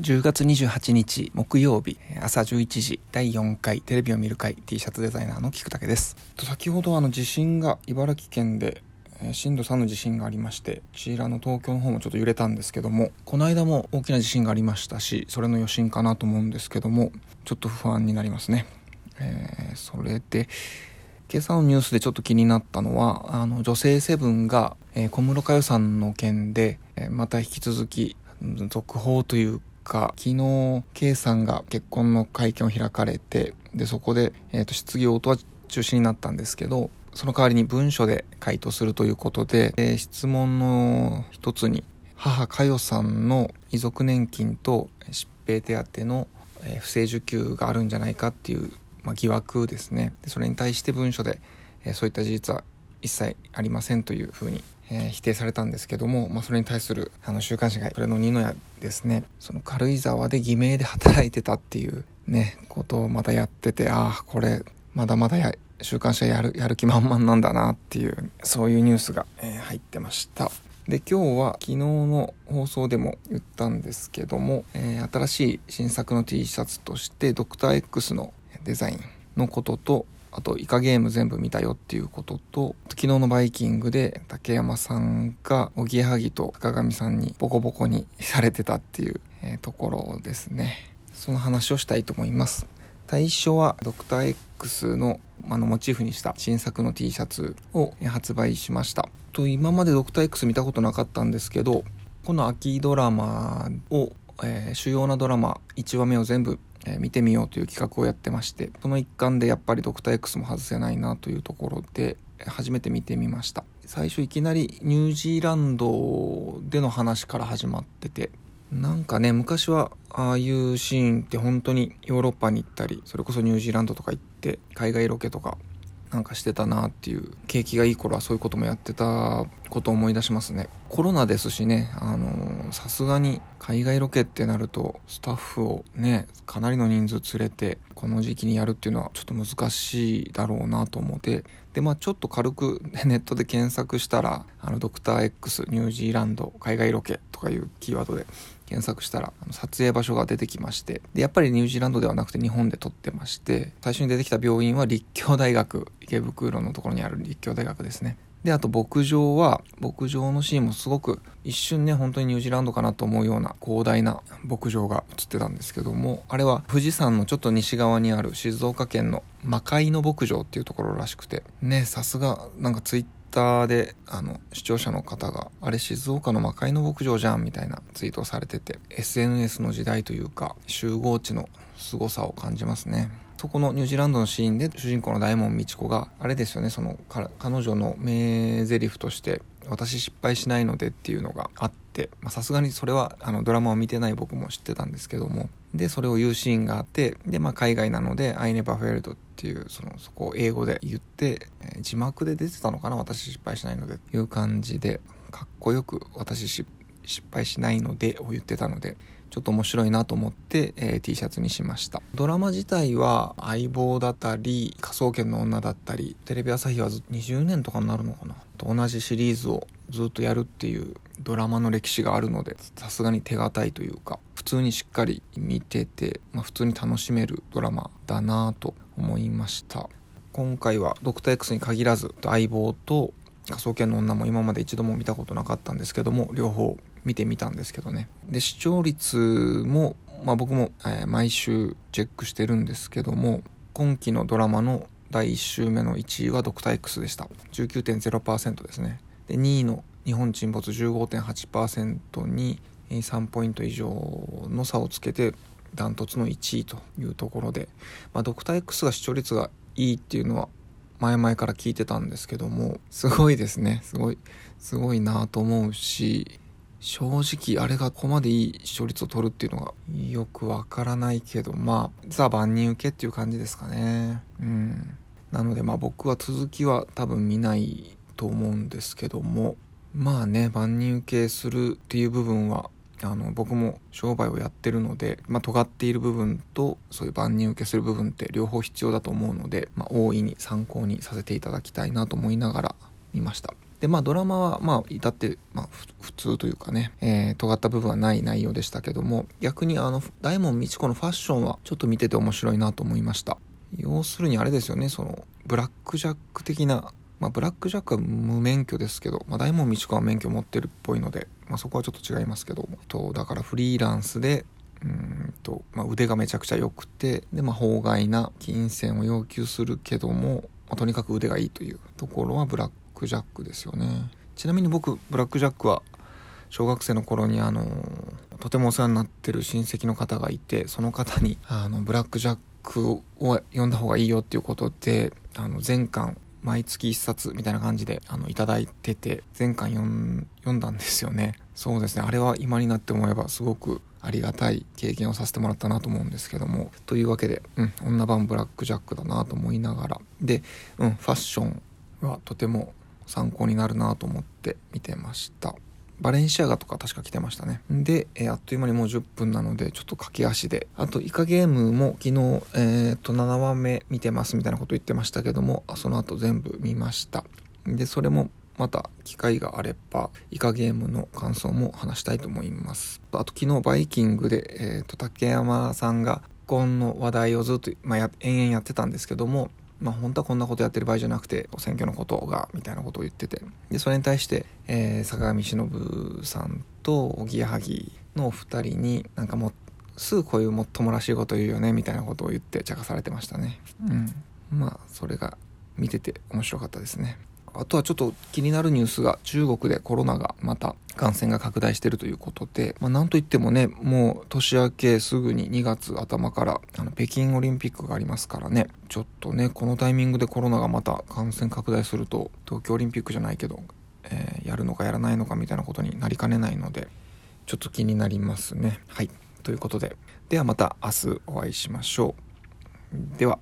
10月28日木曜日朝11時第4回テレビを見る会 T シャツデザイナーの菊竹です。先ほどあの地震が茨城県で震度3の地震がありましてこちらの東京の方もちょっと揺れたんですけどもこの間も大きな地震がありましたしそれの余震かなと思うんですけどもちょっと不安になりますね、えー、それで今朝のニュースでちょっと気になったのはあの女性セブンが、えー、小室佳代さんの件で、えー、また引き続き続報というか、昨日、K さんが結婚の会見を開かれて、で、そこで、えっ、ー、と、質疑応答は中止になったんですけど、その代わりに文書で回答するということで、えー、質問の一つに、母佳代さんの遺族年金と疾病手当の、不正受給があるんじゃないかっていう、まあ、疑惑ですね。でそれに対して文書で、え、そういった事実は一切ありませんというふうにえー、否定されたんですけども、まあ、それに対するあの週刊誌がそれの二の矢ですねその軽井沢で偽名で働いてたっていうねことをまたやっててああこれまだまだや週刊誌はやるやる気満々なんだなっていうそういうニュースが、えー、入ってましたで今日は昨日の放送でも言ったんですけども、えー、新しい新作の T シャツとしてドクター x のデザインのこととあと、イカゲーム全部見たよっていうことと、昨日のバイキングで竹山さんが、おぎやはぎと坂上さんにボコボコにされてたっていう、え、ところですね。その話をしたいと思います。最初はドクター X のあのモチーフにした新作の T シャツを発売しました。と今までドクター X 見たことなかったんですけど、この秋ドラマを、えー、主要なドラマ1話目を全部え、見てみようという企画をやってましてその一環でやっぱりドクター X も外せないなというところで初めて見てみました。最初いきなりニュージーランドでの話から始まっててなんかね昔はああいうシーンって本当にヨーロッパに行ったりそれこそニュージーランドとか行って海外ロケとかなんかしてたなっていう景気がいい頃はそういうこともやってたこと思い出しますね。コロナですしねあのさすがに海外ロケってなるとスタッフをねかなりの人数連れてこの時期にやるっていうのはちょっと難しいだろうなと思ってでまあちょっと軽く ネットで検索したらあのドクター X ニュージーランド海外ロケとかいうキーワードで検索したら撮影場所が出てきましてでやっぱりニュージーランドではなくて日本で撮ってまして最初に出てきた病院は立教大学池袋のところにある立教大学ですね。であと牧場は牧場のシーンもすごく一瞬ね本当にニュージーランドかなと思うような広大な牧場が映ってたんですけどもあれは富士山のちょっと西側にある静岡県の魔界の牧場っていうところらしくてねさすがなんかツイッターであの視聴者の方があれ静岡の魔界の牧場じゃんみたいなツイートをされてて SNS の時代というか集合地の凄さを感じますね。そこのニュージーランドのシーンで主人公の大門みち子があれですよねその彼女の名台詞として私失敗しないのでっていうのがあってさすがにそれはあのドラマを見てない僕も知ってたんですけども。でそれを言うシーンがあってで、まあ、海外なので「I never failed」っていうそのそこを英語で言って、えー、字幕で出てたのかな私失敗しないのでっていう感じでかっこよく私失敗しないのでを言ってたのでちょっと面白いなと思って、えー、T シャツにしました。ドラマ自体は相棒だったり科捜研の女だったりテレビ朝日は20年とかになるのかな？と同じシリーズをずっとやるっていうドラマの歴史があるのでさすがに手堅いというか普通にしっかり見てて、まあ、普通に楽しめるドラマだなと思いました。今回はドクター X に限らず相棒と科捜研の女も今まで一度も見たことなかったんですけども両方見てみたんですけどね。で視聴率も、まあ、僕も、えー、毎週チェックしてるんですけども今期のドラマの第1週目の1位はドクター X でした。19.0%ですね。で2位の日本沈没15.8%に3ポイント以上の差をつけてダントツの1位というところで、まあ、ドクター X が視聴率がいいっていうのは前々から聞いてたんですけどもすごいですね。すごいすごいなと思うし正直あれがここまでいい視聴率を取るっていうのがよくわからないけどまあザ万人受けっていう感じですかね。うん。なのでまあ僕は続きは多分見ないと思うんですけどもまあね万人受けするっていう部分はあの僕も商売をやってるので、まあ、尖っている部分とそういう万人受けする部分って両方必要だと思うので、まあ、大いに参考にさせていただきたいなと思いながら見ました。でまあドラマはまあ至って、まあ、普通というかね、えー、尖った部分はない内容でしたけども逆にあの大門みち子のファッションはちょっと見てて面白いなと思いました。要するにあれですよねそのブラックジャック的なまあ、ブラックジャックは無免許ですけど、まあ、大門みち子は免許持ってるっぽいので、まあ、そこはちょっと違いますけどとだからフリーランスでうんと、まあ、腕がめちゃくちゃ良くてで、まあ、法外な金銭を要求するけども、まあ、とにかく腕がいいというところはブラッククジャックですよね。ちなみに僕ブラックジャックは小学生の頃にあのとてもお世話になってる親戚の方がいてその方にあのブラックジャックを読んだ方がいいよっていうことであの全巻毎月1冊みたいな感じであのいただいてて全巻読んだんですよね。そうですね。あれは今になって思えばすごくありがたい経験をさせてもらったなと思うんですけども。というわけで、うん、女版ブラックジャックだなと思いながら。で、うん、ファッションはとても参考になるなと思って見てました。バレンシアガとか確か来てましたね。で、えー、あっという間にもう10分なのでちょっと駆け足で。あとイカゲームも昨日、えー、と7話目見てますみたいなこと言ってましたけどもその後全部見ました。でそれもまた機会があればイカゲームの感想も話したいと思います。あと昨日バイキングで、えーと、竹山さんが婚の話題をずっと、まあ、や延々やってたんですけどもまあ本当はこんなことやってる場合じゃなくて選挙のことがみたいなことを言ってて。でそれに対して、えー、坂上忍さんとおぎやはぎのお二人になんかもうすぐこういうもっともらしいこと言うよねみたいなことを言って茶化されてましたね。うん。まあそれが見てて面白かったですね。あとはちょっと気になるニュースが中国でコロナがまた感染が拡大しているということで、まあ、なんといってもね、もう年明けすぐに2月頭からあの北京オリンピックがありますからね、ちょっとね、このタイミングでコロナがまた感染拡大すると、東京オリンピックじゃないけど、えー、やるのかやらないのかみたいなことになりかねないので、ちょっと気になりますね。はい。ということで、ではまた明日お会いしましょう。では。